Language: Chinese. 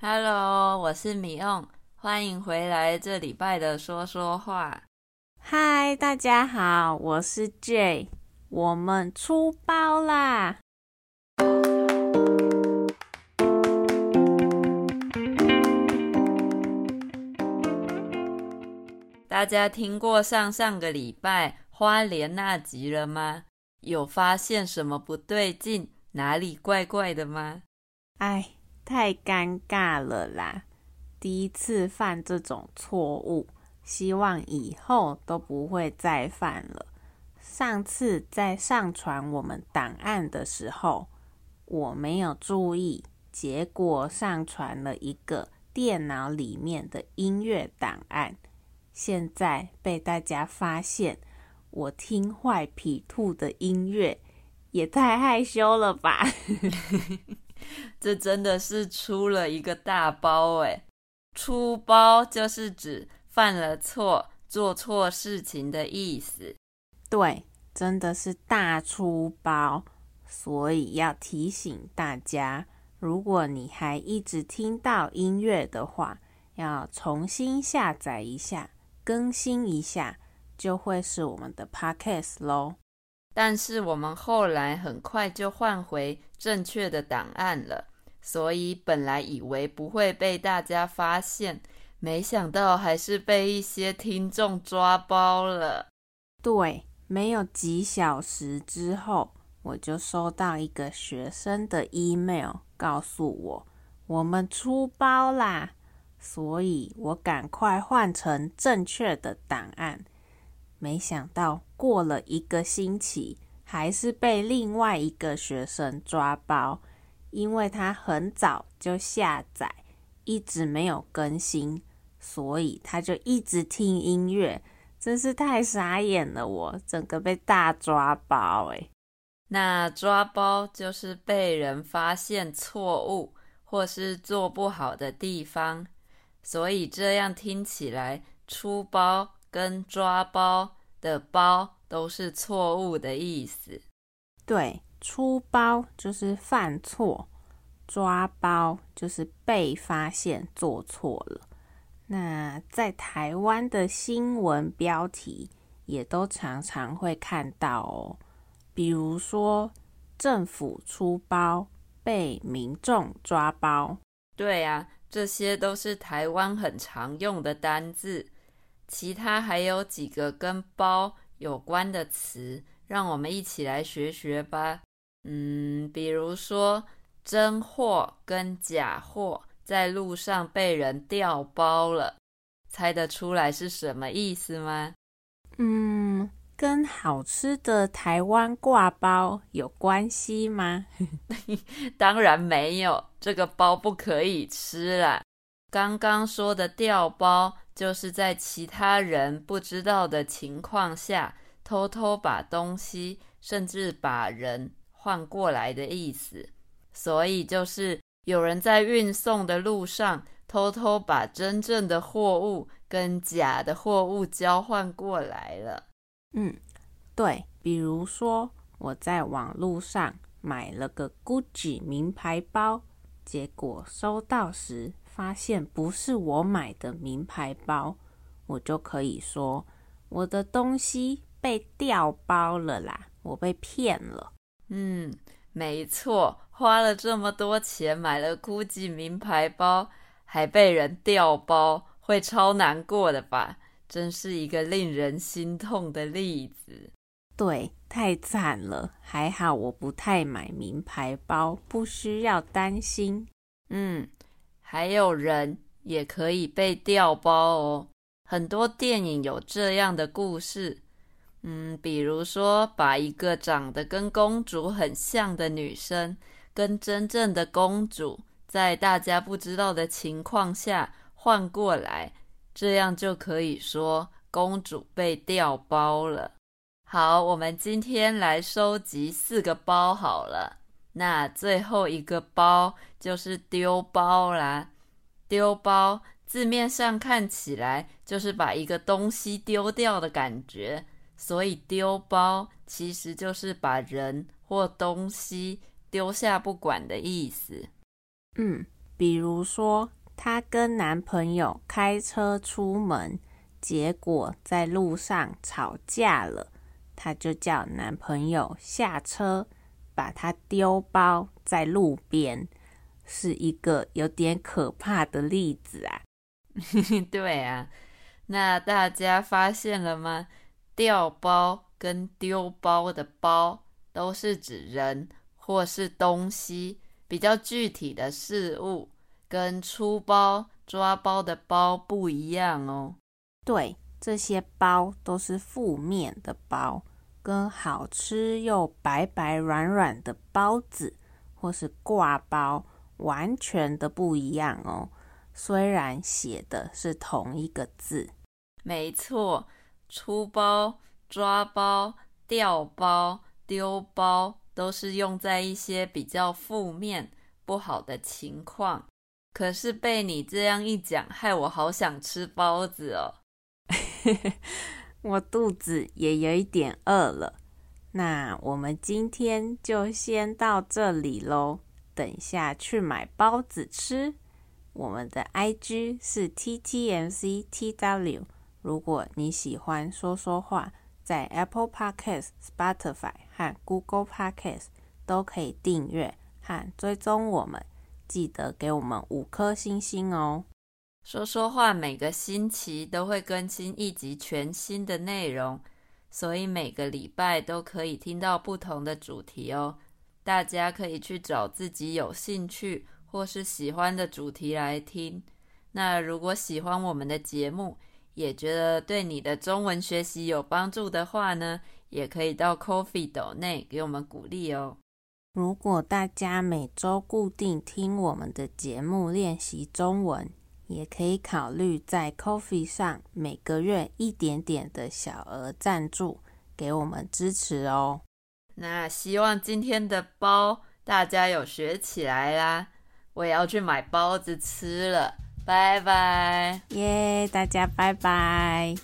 Hello，我是米翁，欢迎回来这礼拜的说说话。嗨，大家好，我是 Jay，我们出包啦！大家听过上上个礼拜花莲那集了吗？有发现什么不对劲，哪里怪怪的吗？哎。太尴尬了啦！第一次犯这种错误，希望以后都不会再犯了。上次在上传我们档案的时候，我没有注意，结果上传了一个电脑里面的音乐档案。现在被大家发现，我听坏皮兔的音乐，也太害羞了吧！这真的是出了一个大包诶！出包就是指犯了错、做错事情的意思。对，真的是大出包，所以要提醒大家，如果你还一直听到音乐的话，要重新下载一下、更新一下，就会是我们的 Podcast 喽。但是我们后来很快就换回正确的档案了，所以本来以为不会被大家发现，没想到还是被一些听众抓包了。对，没有几小时之后，我就收到一个学生的 email，告诉我我们出包啦，所以我赶快换成正确的档案。没想到过了一个星期，还是被另外一个学生抓包，因为他很早就下载，一直没有更新，所以他就一直听音乐，真是太傻眼了我，整个被大抓包诶。那抓包就是被人发现错误或是做不好的地方，所以这样听起来出包。跟抓包的包都是错误的意思。对，出包就是犯错，抓包就是被发现做错了。那在台湾的新闻标题也都常常会看到哦，比如说政府出包被民众抓包。对啊，这些都是台湾很常用的单字。其他还有几个跟包有关的词，让我们一起来学学吧。嗯，比如说真货跟假货在路上被人调包了，猜得出来是什么意思吗？嗯，跟好吃的台湾挂包有关系吗？当然没有，这个包不可以吃啦。刚刚说的调包。就是在其他人不知道的情况下，偷偷把东西，甚至把人换过来的意思。所以就是有人在运送的路上，偷偷把真正的货物跟假的货物交换过来了。嗯，对，比如说我在网路上买了个 Gucci 名牌包，结果收到时，发现不是我买的名牌包，我就可以说我的东西被调包了啦，我被骗了。嗯，没错，花了这么多钱买了 GUCCI 名牌包，还被人调包，会超难过的吧？真是一个令人心痛的例子。对，太惨了。还好我不太买名牌包，不需要担心。嗯。还有人也可以被调包哦，很多电影有这样的故事。嗯，比如说把一个长得跟公主很像的女生，跟真正的公主在大家不知道的情况下换过来，这样就可以说公主被调包了。好，我们今天来收集四个包好了。那最后一个包就是丢包啦。丢包字面上看起来就是把一个东西丢掉的感觉，所以丢包其实就是把人或东西丢下不管的意思。嗯，比如说，她跟男朋友开车出门，结果在路上吵架了，她就叫男朋友下车，把它丢包在路边，是一个有点可怕的例子啊。对啊，那大家发现了吗？掉包跟丢包的包都是指人或是东西，比较具体的事物，跟出包抓包的包不一样哦。对，这些包都是负面的包，跟好吃又白白软软的包子或是挂包完全的不一样哦。虽然写的是同一个字，没错，出包、抓包、掉包、丢包都是用在一些比较负面、不好的情况。可是被你这样一讲，害我好想吃包子哦。我肚子也有一点饿了。那我们今天就先到这里喽，等下去买包子吃。我们的 IG 是 TTMCTW。如果你喜欢说说话，在 Apple Podcast、Spotify 和 Google Podcast 都可以订阅和追踪我们。记得给我们五颗星星哦！说说话每个星期都会更新一集全新的内容，所以每个礼拜都可以听到不同的主题哦。大家可以去找自己有兴趣。或是喜欢的主题来听。那如果喜欢我们的节目，也觉得对你的中文学习有帮助的话呢，也可以到 Coffee 斗内给我们鼓励哦。如果大家每周固定听我们的节目练习中文，也可以考虑在 Coffee 上每个月一点点的小额赞助，给我们支持哦。那希望今天的包大家有学起来啦。我也要去买包子吃了，拜拜！耶，大家拜拜。